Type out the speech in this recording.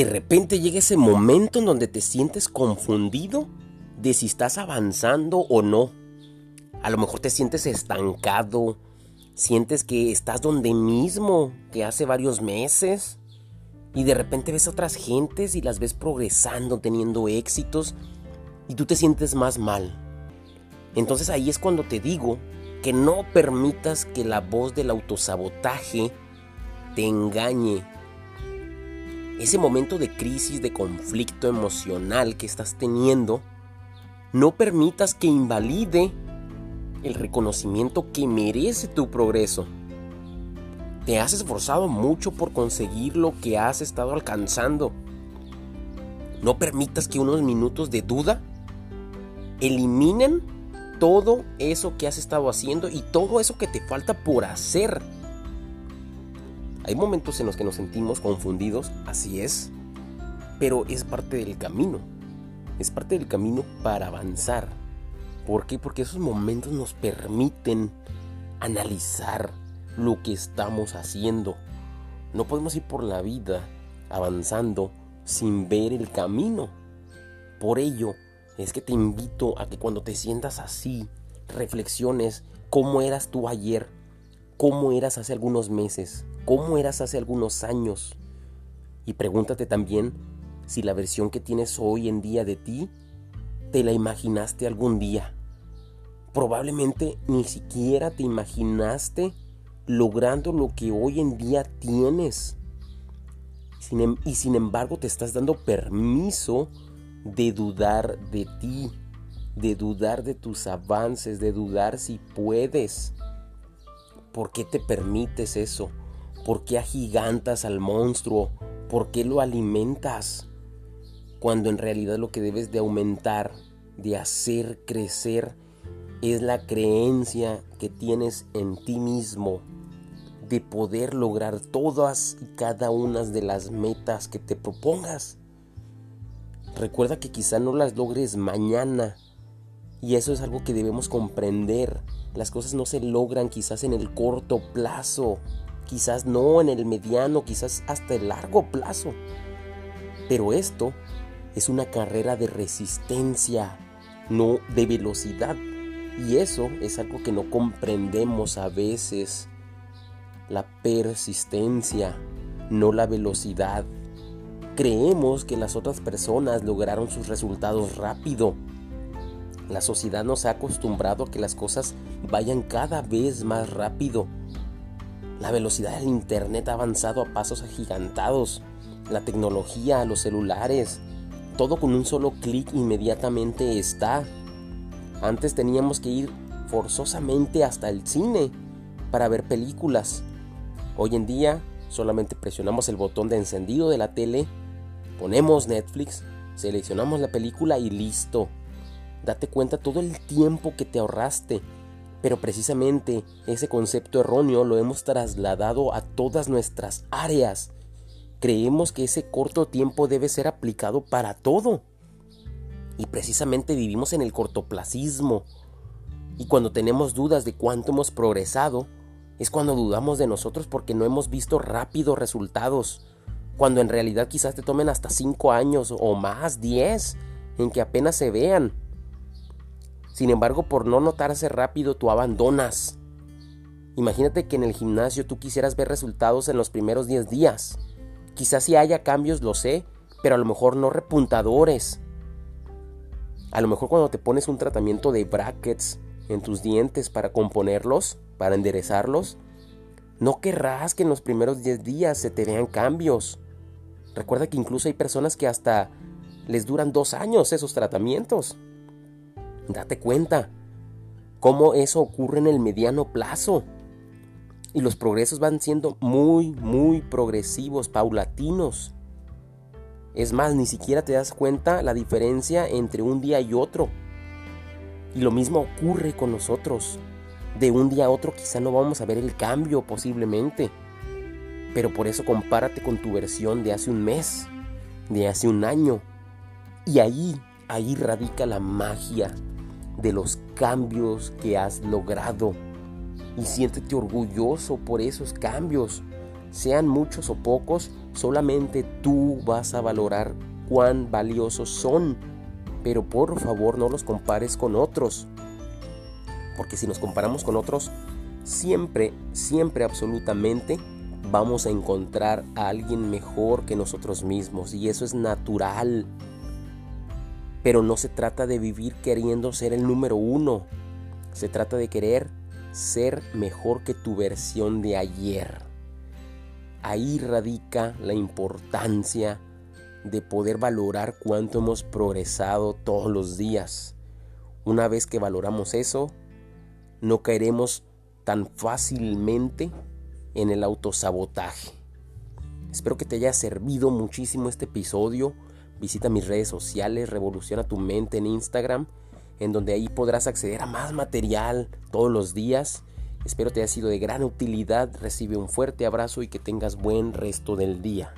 de repente llega ese momento en donde te sientes confundido de si estás avanzando o no. A lo mejor te sientes estancado, sientes que estás donde mismo que hace varios meses y de repente ves a otras gentes y las ves progresando, teniendo éxitos y tú te sientes más mal. Entonces ahí es cuando te digo que no permitas que la voz del autosabotaje te engañe. Ese momento de crisis, de conflicto emocional que estás teniendo, no permitas que invalide el reconocimiento que merece tu progreso. Te has esforzado mucho por conseguir lo que has estado alcanzando. No permitas que unos minutos de duda eliminen todo eso que has estado haciendo y todo eso que te falta por hacer. Hay momentos en los que nos sentimos confundidos, así es, pero es parte del camino. Es parte del camino para avanzar. ¿Por qué? Porque esos momentos nos permiten analizar lo que estamos haciendo. No podemos ir por la vida avanzando sin ver el camino. Por ello, es que te invito a que cuando te sientas así, reflexiones cómo eras tú ayer, cómo eras hace algunos meses, cómo eras hace algunos años. Y pregúntate también si la versión que tienes hoy en día de ti, te la imaginaste algún día. Probablemente ni siquiera te imaginaste logrando lo que hoy en día tienes. Em, y sin embargo te estás dando permiso de dudar de ti, de dudar de tus avances, de dudar si puedes. ¿Por qué te permites eso? ¿Por qué agigantas al monstruo? ¿Por qué lo alimentas? Cuando en realidad lo que debes de aumentar, de hacer crecer, es la creencia que tienes en ti mismo de poder lograr todas y cada una de las metas que te propongas. Recuerda que quizá no las logres mañana. Y eso es algo que debemos comprender. Las cosas no se logran quizás en el corto plazo, quizás no en el mediano, quizás hasta el largo plazo. Pero esto es una carrera de resistencia, no de velocidad. Y eso es algo que no comprendemos a veces. La persistencia, no la velocidad. Creemos que las otras personas lograron sus resultados rápido. La sociedad nos ha acostumbrado a que las cosas vayan cada vez más rápido. La velocidad del Internet ha avanzado a pasos agigantados. La tecnología, los celulares, todo con un solo clic inmediatamente está. Antes teníamos que ir forzosamente hasta el cine para ver películas. Hoy en día solamente presionamos el botón de encendido de la tele Ponemos Netflix, seleccionamos la película y listo. Date cuenta todo el tiempo que te ahorraste. Pero precisamente ese concepto erróneo lo hemos trasladado a todas nuestras áreas. Creemos que ese corto tiempo debe ser aplicado para todo. Y precisamente vivimos en el cortoplacismo. Y cuando tenemos dudas de cuánto hemos progresado, es cuando dudamos de nosotros porque no hemos visto rápidos resultados cuando en realidad quizás te tomen hasta 5 años o más, 10, en que apenas se vean. Sin embargo, por no notarse rápido, tú abandonas. Imagínate que en el gimnasio tú quisieras ver resultados en los primeros 10 días. Quizás si haya cambios, lo sé, pero a lo mejor no repuntadores. A lo mejor cuando te pones un tratamiento de brackets en tus dientes para componerlos, para enderezarlos, no querrás que en los primeros 10 días se te vean cambios. Recuerda que incluso hay personas que hasta les duran dos años esos tratamientos. Date cuenta cómo eso ocurre en el mediano plazo. Y los progresos van siendo muy, muy progresivos, paulatinos. Es más, ni siquiera te das cuenta la diferencia entre un día y otro. Y lo mismo ocurre con nosotros. De un día a otro quizá no vamos a ver el cambio posiblemente. Pero por eso compárate con tu versión de hace un mes, de hace un año. Y ahí, ahí radica la magia de los cambios que has logrado. Y siéntete orgulloso por esos cambios. Sean muchos o pocos, solamente tú vas a valorar cuán valiosos son. Pero por favor no los compares con otros. Porque si nos comparamos con otros, siempre, siempre absolutamente vamos a encontrar a alguien mejor que nosotros mismos. Y eso es natural. Pero no se trata de vivir queriendo ser el número uno. Se trata de querer ser mejor que tu versión de ayer. Ahí radica la importancia de poder valorar cuánto hemos progresado todos los días. Una vez que valoramos eso, no caeremos tan fácilmente en el autosabotaje. Espero que te haya servido muchísimo este episodio. Visita mis redes sociales, revoluciona tu mente en Instagram, en donde ahí podrás acceder a más material todos los días. Espero te haya sido de gran utilidad. Recibe un fuerte abrazo y que tengas buen resto del día.